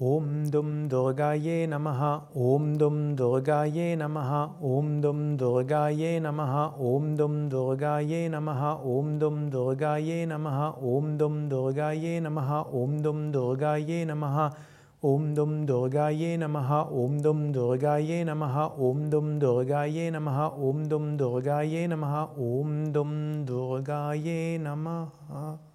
Om Dum Durgayai Namaha Om Dum Durgayai Namaha Om Dum Durgayai Namaha Om Dum Durgayai Namaha Om Dum Durgayai Namaha Om Dum Durgayai Namaha Om Dum Durgayai Namaha Om Dum Durgayai Namaha Om Dum Durgayai Namaha Om Dum Durgayai Namaha Om Dum Durgayai Namaha Om Dum Durgayai Namaha